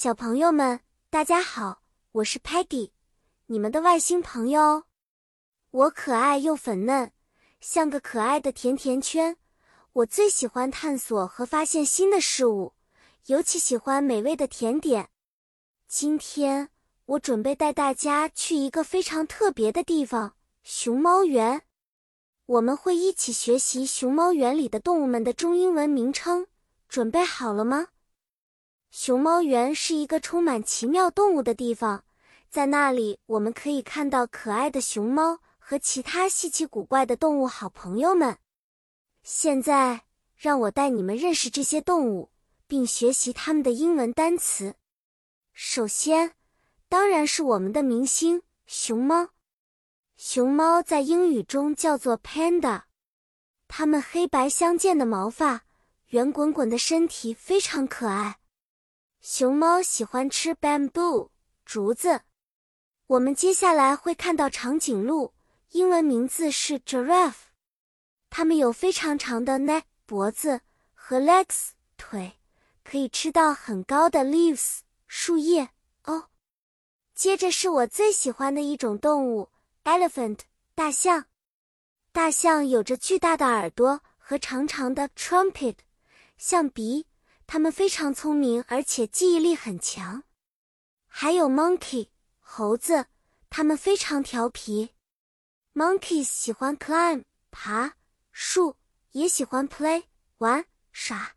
小朋友们，大家好，我是 Peggy，你们的外星朋友。我可爱又粉嫩，像个可爱的甜甜圈。我最喜欢探索和发现新的事物，尤其喜欢美味的甜点。今天我准备带大家去一个非常特别的地方——熊猫园。我们会一起学习熊猫园里的动物们的中英文名称。准备好了吗？熊猫园是一个充满奇妙动物的地方，在那里我们可以看到可爱的熊猫和其他稀奇古怪的动物好朋友们。现在，让我带你们认识这些动物，并学习它们的英文单词。首先，当然是我们的明星熊猫。熊猫在英语中叫做 panda，它们黑白相间的毛发。圆滚滚的身体非常可爱。熊猫喜欢吃 bamboo 竹子。我们接下来会看到长颈鹿，英文名字是 giraffe。它们有非常长的 neck 脖子和 legs 腿，可以吃到很高的 leaves 树叶哦。接着是我最喜欢的一种动物 elephant 大象。大象有着巨大的耳朵和长长的 trumpet。象鼻，它们非常聪明，而且记忆力很强。还有 monkey 猴子，它们非常调皮。Monkeys 喜欢 climb 爬树，也喜欢 play 玩耍。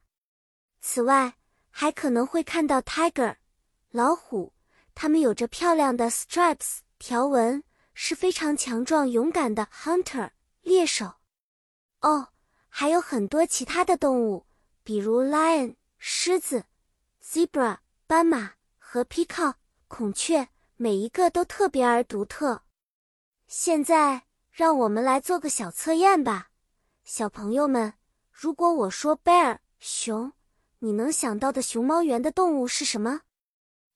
此外，还可能会看到 tiger 老虎，它们有着漂亮的 stripes 条纹，是非常强壮勇敢的 hunter 猎手。哦，还有很多其他的动物。比如 lion 狮子，zebra 斑马和 peacock 孔雀，每一个都特别而独特。现在，让我们来做个小测验吧，小朋友们。如果我说 bear 熊，你能想到的熊猫园的动物是什么？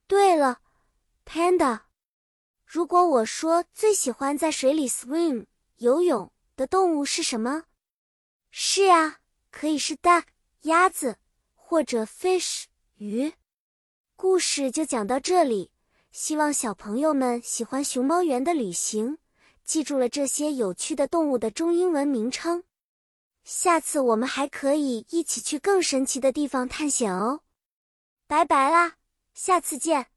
对了，panda。如果我说最喜欢在水里 swim 游泳的动物是什么？是啊，可以是 duck。鸭子或者 fish 鱼，故事就讲到这里。希望小朋友们喜欢熊猫园的旅行，记住了这些有趣的动物的中英文名称。下次我们还可以一起去更神奇的地方探险哦。拜拜啦，下次见。